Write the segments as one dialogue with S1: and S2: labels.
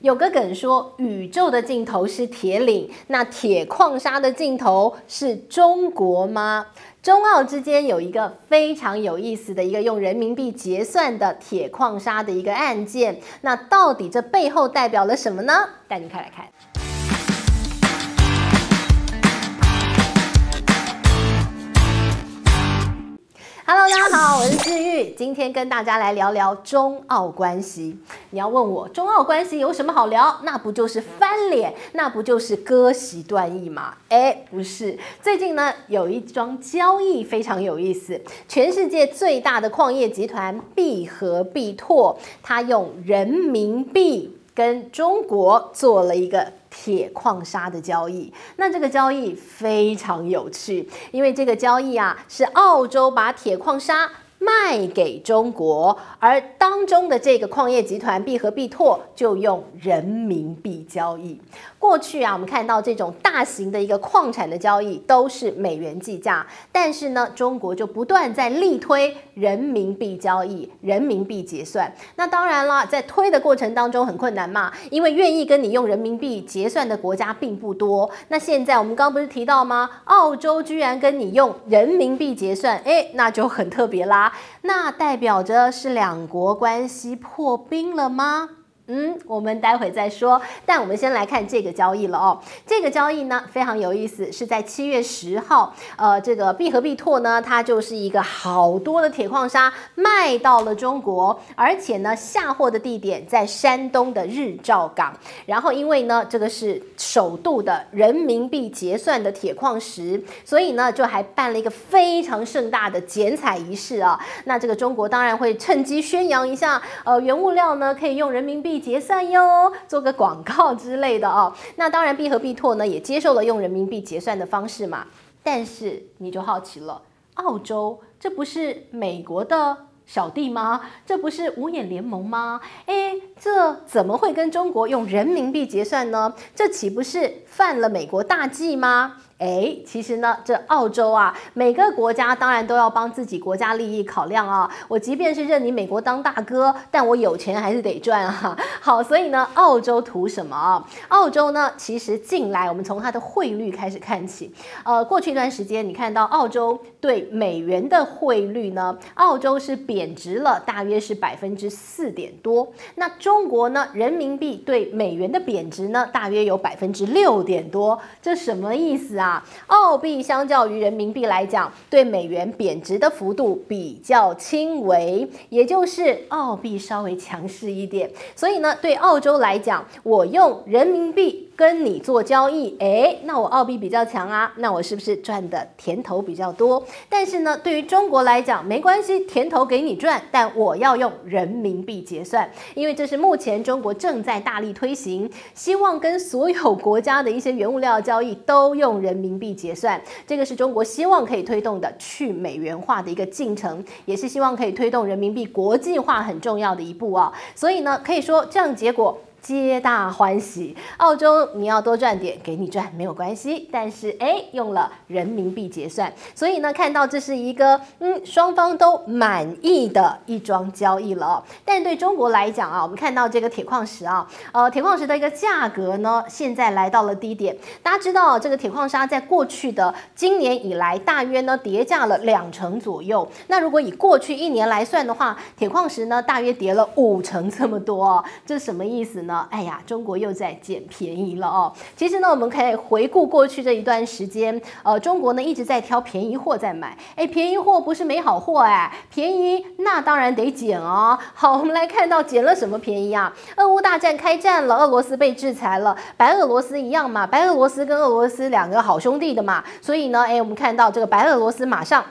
S1: 有个梗说，宇宙的尽头是铁岭，那铁矿砂的尽头是中国吗？中澳之间有一个非常有意思的一个用人民币结算的铁矿砂的一个案件，那到底这背后代表了什么呢？带您看来看。Hello，大家好，我是志玉，今天跟大家来聊聊中澳关系。你要问我中澳关系有什么好聊？那不就是翻脸，那不就是割席断义吗？哎，不是，最近呢有一桩交易非常有意思，全世界最大的矿业集团必和必拓，它用人民币跟中国做了一个。铁矿砂的交易，那这个交易非常有趣，因为这个交易啊是澳洲把铁矿砂卖给中国，而当中的这个矿业集团必和必拓就用人民币交易。过去啊，我们看到这种大型的一个矿产的交易都是美元计价，但是呢，中国就不断在力推人民币交易、人民币结算。那当然了，在推的过程当中很困难嘛，因为愿意跟你用人民币结算的国家并不多。那现在我们刚不是提到吗？澳洲居然跟你用人民币结算，诶，那就很特别啦。那代表着是两国关系破冰了吗？嗯，我们待会再说。但我们先来看这个交易了哦。这个交易呢非常有意思，是在七月十号。呃，这个必和必拓呢，它就是一个好多的铁矿砂卖到了中国，而且呢下货的地点在山东的日照港。然后因为呢这个是首度的人民币结算的铁矿石，所以呢就还办了一个非常盛大的剪彩仪式啊。那这个中国当然会趁机宣扬一下，呃，原物料呢可以用人民币。结算哟，做个广告之类的哦。那当然，必和必拓呢也接受了用人民币结算的方式嘛。但是你就好奇了，澳洲这不是美国的小弟吗？这不是五眼联盟吗？诶，这怎么会跟中国用人民币结算呢？这岂不是犯了美国大忌吗？哎，其实呢，这澳洲啊，每个国家当然都要帮自己国家利益考量啊。我即便是认你美国当大哥，但我有钱还是得赚啊。好，所以呢，澳洲图什么啊？澳洲呢，其实近来我们从它的汇率开始看起。呃，过去一段时间，你看到澳洲对美元的汇率呢，澳洲是贬值了，大约是百分之四点多。那中国呢，人民币对美元的贬值呢，大约有百分之六点多。这什么意思啊？啊，澳币相较于人民币来讲，对美元贬值的幅度比较轻微，也就是澳币稍微强势一点。所以呢，对澳洲来讲，我用人民币。跟你做交易，诶，那我澳币比较强啊，那我是不是赚的甜头比较多？但是呢，对于中国来讲，没关系，甜头给你赚，但我要用人民币结算，因为这是目前中国正在大力推行，希望跟所有国家的一些原物料交易都用人民币结算。这个是中国希望可以推动的去美元化的一个进程，也是希望可以推动人民币国际化很重要的一步啊。所以呢，可以说这样结果。皆大欢喜，澳洲你要多赚点，给你赚没有关系。但是哎，用了人民币结算，所以呢，看到这是一个嗯双方都满意的一桩交易了。但对中国来讲啊，我们看到这个铁矿石啊，呃，铁矿石的一个价格呢，现在来到了低点。大家知道，这个铁矿砂在过去的今年以来，大约呢跌价了两成左右。那如果以过去一年来算的话，铁矿石呢大约跌了五成这么多，这是什么意思呢？哎呀，中国又在捡便宜了哦。其实呢，我们可以回顾过去这一段时间，呃，中国呢一直在挑便宜货在买。哎，便宜货不是没好货哎，便宜那当然得捡哦。好，我们来看到捡了什么便宜啊？俄乌大战开战了，俄罗斯被制裁了，白俄罗斯一样嘛，白俄罗斯跟俄罗斯两个好兄弟的嘛，所以呢，哎，我们看到这个白俄罗斯马上。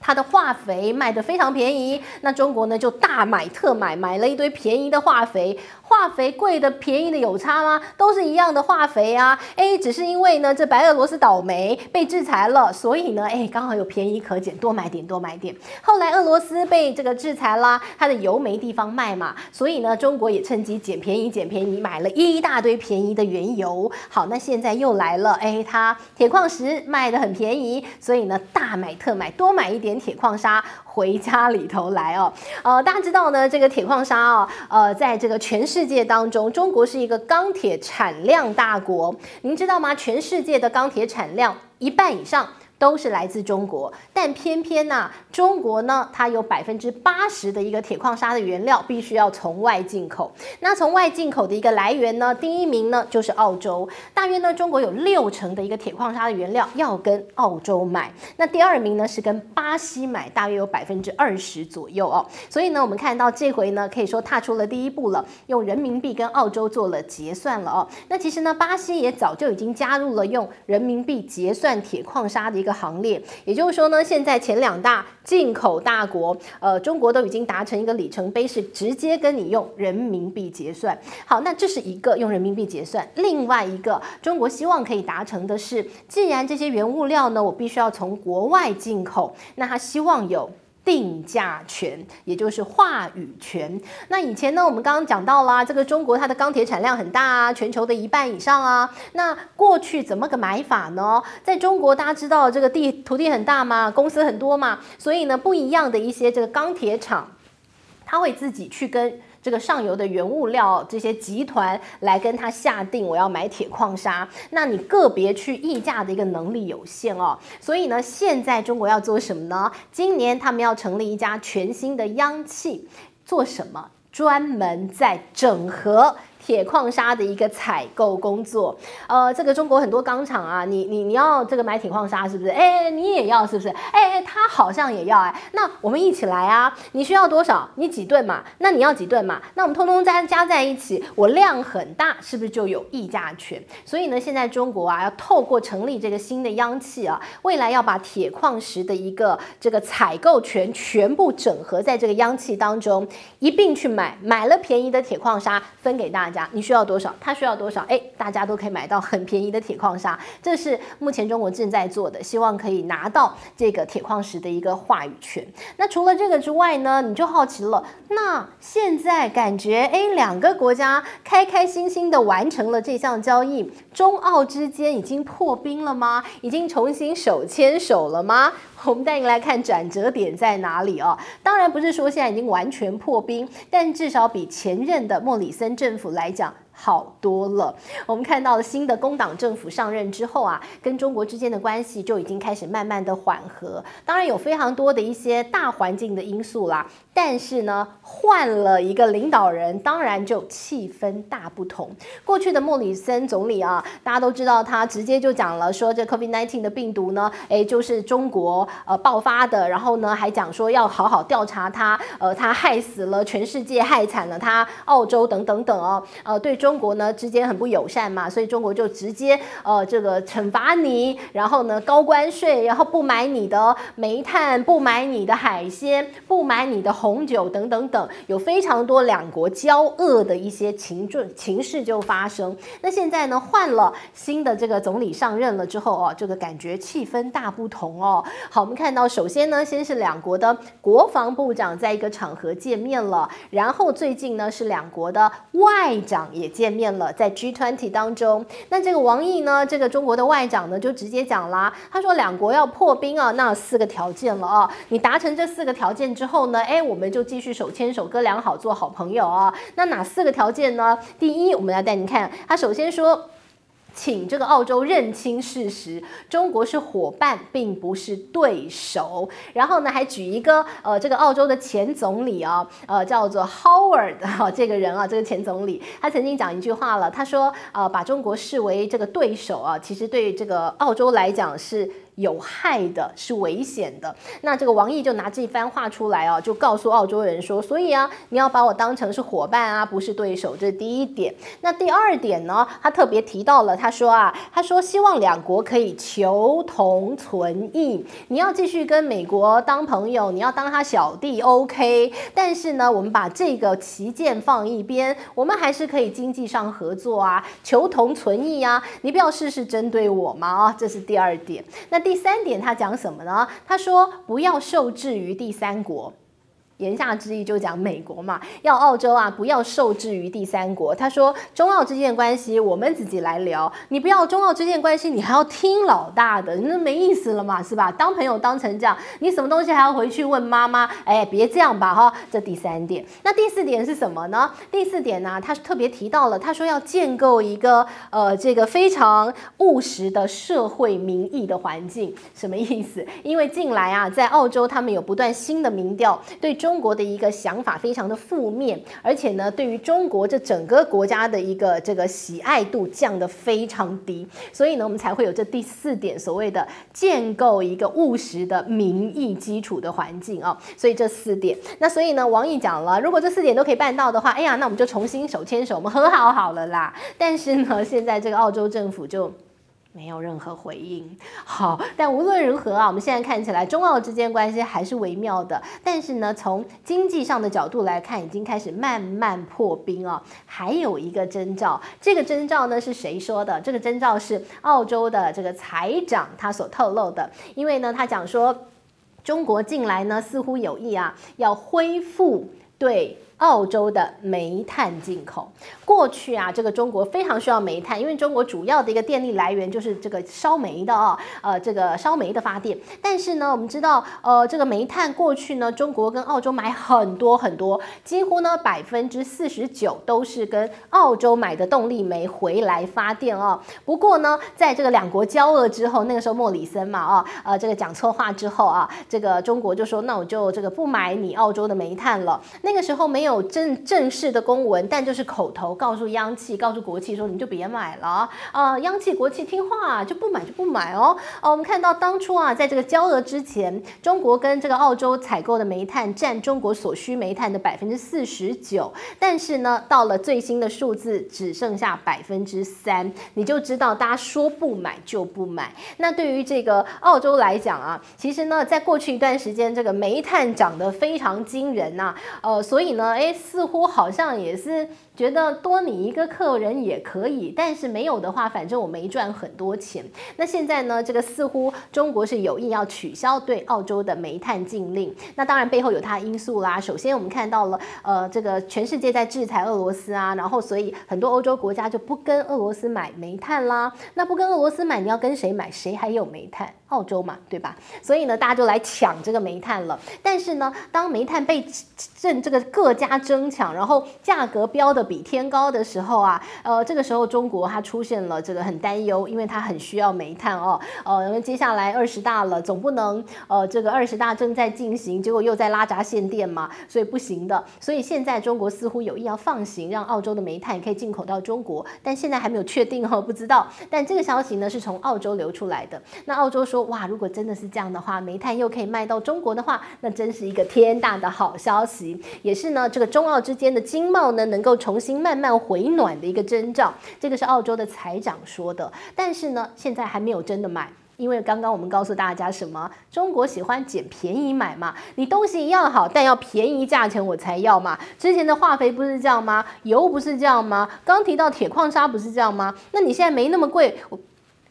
S1: 它的化肥卖得非常便宜，那中国呢就大买特买，买了一堆便宜的化肥。化肥贵的便宜的有差吗？都是一样的化肥啊。哎，只是因为呢这白俄罗斯倒霉被制裁了，所以呢哎刚好有便宜可捡，多买点多买点。后来俄罗斯被这个制裁啦，它的油没地方卖嘛，所以呢中国也趁机捡便宜捡便宜，买了一大堆便宜的原油。好，那现在又来了，哎，它铁矿石卖的很便宜，所以呢大买特买，多买一点。铁矿砂回家里头来哦，呃，大家知道呢，这个铁矿砂哦，呃，在这个全世世界当中，中国是一个钢铁产量大国，您知道吗？全世界的钢铁产量一半以上。都是来自中国，但偏偏呢、中国呢，它有百分之八十的一个铁矿砂的原料必须要从外进口。那从外进口的一个来源呢，第一名呢就是澳洲，大约呢中国有六成的一个铁矿砂的原料要跟澳洲买。那第二名呢是跟巴西买，大约有百分之二十左右哦。所以呢，我们看到这回呢，可以说踏出了第一步了，用人民币跟澳洲做了结算了哦。那其实呢，巴西也早就已经加入了用人民币结算铁矿砂的一个。个行列，也就是说呢，现在前两大进口大国，呃，中国都已经达成一个里程碑，是直接跟你用人民币结算。好，那这是一个用人民币结算，另外一个中国希望可以达成的是，既然这些原物料呢，我必须要从国外进口，那他希望有。定价权，也就是话语权。那以前呢，我们刚刚讲到啦，这个中国它的钢铁产量很大啊，全球的一半以上啊。那过去怎么个买法呢？在中国，大家知道这个地土地很大嘛，公司很多嘛，所以呢，不一样的一些这个钢铁厂，它会自己去跟。这个上游的原物料这些集团来跟他下定，我要买铁矿砂，那你个别去议价的一个能力有限哦，所以呢，现在中国要做什么呢？今年他们要成立一家全新的央企，做什么？专门在整合。铁矿砂的一个采购工作，呃，这个中国很多钢厂啊，你你你要这个买铁矿砂是不是？哎，你也要是不是？哎哎，他好像也要哎，那我们一起来啊！你需要多少？你几吨嘛？那你要几吨嘛？那我们通通加加在一起，我量很大，是不是就有议价权？所以呢，现在中国啊，要透过成立这个新的央企啊，未来要把铁矿石的一个这个采购权全部整合在这个央企当中，一并去买，买了便宜的铁矿砂分给大家。你需要多少？他需要多少？哎，大家都可以买到很便宜的铁矿砂，这是目前中国正在做的，希望可以拿到这个铁矿石的一个话语权。那除了这个之外呢，你就好奇了，那现在感觉哎，两个国家开开心心的完成了这项交易，中澳之间已经破冰了吗？已经重新手牵手了吗？我们带你来看转折点在哪里哦。当然不是说现在已经完全破冰，但至少比前任的莫里森政府来来讲。好多了。我们看到了新的工党政府上任之后啊，跟中国之间的关系就已经开始慢慢的缓和。当然有非常多的一些大环境的因素啦，但是呢，换了一个领导人，当然就气氛大不同。过去的莫里森总理啊，大家都知道他直接就讲了，说这 COVID-19 的病毒呢，诶，就是中国呃爆发的，然后呢还讲说要好好调查他，呃，他害死了全世界，害惨了他澳洲等等等哦，呃，对中。中国呢之间很不友善嘛，所以中国就直接呃这个惩罚你，然后呢高关税，然后不买你的煤炭，不买你的海鲜，不买你的红酒等等等，有非常多两国交恶的一些情状情势就发生。那现在呢换了新的这个总理上任了之后哦，这个感觉气氛大不同哦。好，我们看到首先呢先是两国的国防部长在一个场合见面了，然后最近呢是两国的外长也。见面了，在 G20 当中，那这个王毅呢，这个中国的外长呢，就直接讲啦，他说两国要破冰啊，那四个条件了啊，你达成这四个条件之后呢，哎，我们就继续手牵手，哥俩好，做好朋友啊。那哪四个条件呢？第一，我们要带你看，他首先说。请这个澳洲认清事实，中国是伙伴，并不是对手。然后呢，还举一个呃，这个澳洲的前总理啊，呃，叫做 Howard 哈、这个人啊，这个前总理，他曾经讲一句话了，他说，呃，把中国视为这个对手啊，其实对这个澳洲来讲是。有害的，是危险的。那这个王毅就拿这番话出来哦，就告诉澳洲人说：所以啊，你要把我当成是伙伴啊，不是对手。这是第一点。那第二点呢？他特别提到了，他说啊，他说希望两国可以求同存异。你要继续跟美国当朋友，你要当他小弟，OK。但是呢，我们把这个旗舰放一边，我们还是可以经济上合作啊，求同存异啊。你不要事事针对我嘛啊，这是第二点。那。第三点，他讲什么呢？他说不要受制于第三国。言下之意就讲美国嘛，要澳洲啊不要受制于第三国。他说中澳之间的关系我们自己来聊，你不要中澳之间的关系，你还要听老大的，那没意思了嘛，是吧？当朋友当成这样，你什么东西还要回去问妈妈？哎，别这样吧哈。这第三点，那第四点是什么呢？第四点呢，他特别提到了，他说要建构一个呃这个非常务实的社会民意的环境，什么意思？因为近来啊，在澳洲他们有不断新的民调对中。中国的一个想法非常的负面，而且呢，对于中国这整个国家的一个这个喜爱度降得非常低，所以呢，我们才会有这第四点所谓的建构一个务实的民意基础的环境啊。所以这四点，那所以呢，王毅讲了，如果这四点都可以办到的话，哎呀，那我们就重新手牵手，我们和好好了啦。但是呢，现在这个澳洲政府就。没有任何回应。好，但无论如何啊，我们现在看起来中澳之间关系还是微妙的。但是呢，从经济上的角度来看，已经开始慢慢破冰啊。还有一个征兆，这个征兆呢是谁说的？这个征兆是澳洲的这个财长他所透露的。因为呢，他讲说，中国近来呢似乎有意啊要恢复对。澳洲的煤炭进口，过去啊，这个中国非常需要煤炭，因为中国主要的一个电力来源就是这个烧煤的啊，呃，这个烧煤的发电。但是呢，我们知道，呃，这个煤炭过去呢，中国跟澳洲买很多很多，几乎呢百分之四十九都是跟澳洲买的动力煤回来发电啊。不过呢，在这个两国交恶之后，那个时候莫里森嘛啊，呃，这个讲错话之后啊，这个中国就说，那我就这个不买你澳洲的煤炭了。那个时候没有。有正正式的公文，但就是口头告诉央企、告诉国企说，你就别买了啊！央企、国企听话就不买就不买哦。呃，我们看到当初啊，在这个交恶之前，中国跟这个澳洲采购的煤炭占中国所需煤炭的百分之四十九，但是呢，到了最新的数字只剩下百分之三，你就知道大家说不买就不买。那对于这个澳洲来讲啊，其实呢，在过去一段时间，这个煤炭涨得非常惊人呐，呃，所以呢。哎，似乎好像也是。觉得多你一个客人也可以，但是没有的话，反正我没赚很多钱。那现在呢，这个似乎中国是有意要取消对澳洲的煤炭禁令。那当然背后有它因素啦。首先我们看到了，呃，这个全世界在制裁俄罗斯啊，然后所以很多欧洲国家就不跟俄罗斯买煤炭啦。那不跟俄罗斯买，你要跟谁买？谁还有煤炭？澳洲嘛，对吧？所以呢，大家就来抢这个煤炭了。但是呢，当煤炭被这这个各家争抢，然后价格飙的。比天高的时候啊，呃，这个时候中国它出现了这个很担忧，因为它很需要煤炭哦，呃，因为接下来二十大了，总不能呃这个二十大正在进行，结果又在拉闸限电嘛，所以不行的。所以现在中国似乎有意要放行，让澳洲的煤炭可以进口到中国，但现在还没有确定哦，不知道。但这个消息呢是从澳洲流出来的。那澳洲说哇，如果真的是这样的话，煤炭又可以卖到中国的话，那真是一个天大的好消息，也是呢这个中澳之间的经贸呢能够重。新慢慢回暖的一个征兆，这个是澳洲的财长说的。但是呢，现在还没有真的买，因为刚刚我们告诉大家什么？中国喜欢捡便宜买嘛，你东西一样好，但要便宜价钱我才要嘛。之前的化肥不是这样吗？油不是这样吗？刚提到铁矿砂不是这样吗？那你现在没那么贵，我。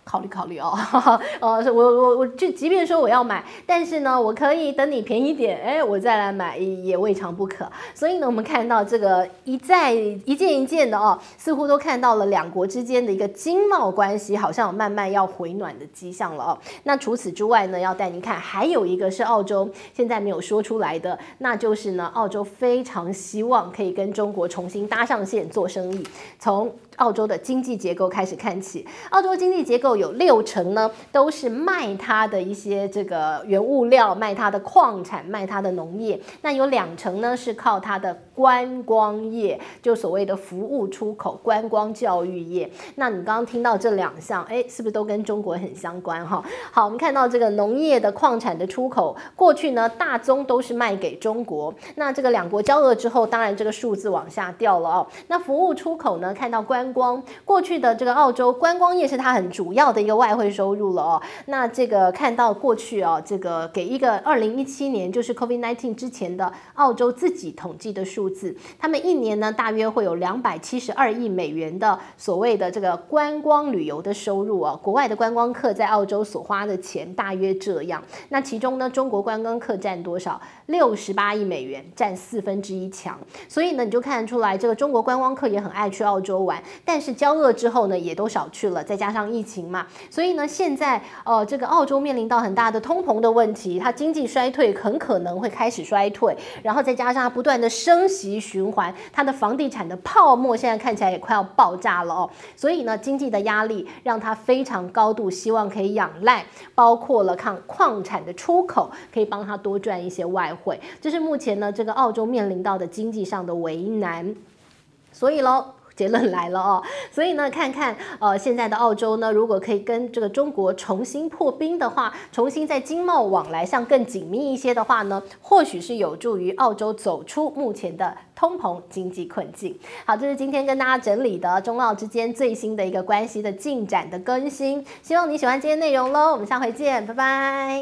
S1: 考虑考虑哦，呃，我我我就即便说我要买，但是呢，我可以等你便宜点，哎，我再来买也未尝不可。所以呢，我们看到这个一再一件一件的哦，似乎都看到了两国之间的一个经贸关系好像有慢慢要回暖的迹象了哦。那除此之外呢，要带您看，还有一个是澳洲现在没有说出来的，那就是呢，澳洲非常希望可以跟中国重新搭上线做生意，从。澳洲的经济结构开始看起，澳洲经济结构有六成呢，都是卖它的一些这个原物料，卖它的矿产，卖它的农业。那有两成呢是靠它的观光业，就所谓的服务出口、观光教育业。那你刚刚听到这两项，哎，是不是都跟中国很相关哈？好，我们看到这个农业的矿产的出口，过去呢大宗都是卖给中国。那这个两国交恶之后，当然这个数字往下掉了哦。那服务出口呢，看到观光过去的这个澳洲观光业是它很主要的一个外汇收入了哦。那这个看到过去哦，这个给一个二零一七年就是 COVID-19 之前的澳洲自己统计的数字，他们一年呢大约会有两百七十二亿美元的所谓的这个观光旅游的收入啊，国外的观光客在澳洲所花的钱大约这样。那其中呢，中国观光客占多少？六十八亿美元，占四分之一强。所以呢，你就看得出来，这个中国观光客也很爱去澳洲玩，但是交恶之后呢，也都少去了。再加上疫情嘛，所以呢，现在呃，这个澳洲面临到很大的通膨的问题，它经济衰退很可能会开始衰退，然后再加上它不断的升息循环，它的房地产的泡沫现在看起来也快要爆炸了哦。所以呢，经济的压力让它非常高度希望可以仰赖，包括了看矿产的出口，可以帮它多赚一些外汇。这是目前呢，这个澳洲面临到的经济上的为难。所以喽。结论来了哦，所以呢，看看呃现在的澳洲呢，如果可以跟这个中国重新破冰的话，重新在经贸往来上更紧密一些的话呢，或许是有助于澳洲走出目前的通膨经济困境。好，这是今天跟大家整理的中澳之间最新的一个关系的进展的更新，希望你喜欢今天内容喽，我们下回见，拜拜。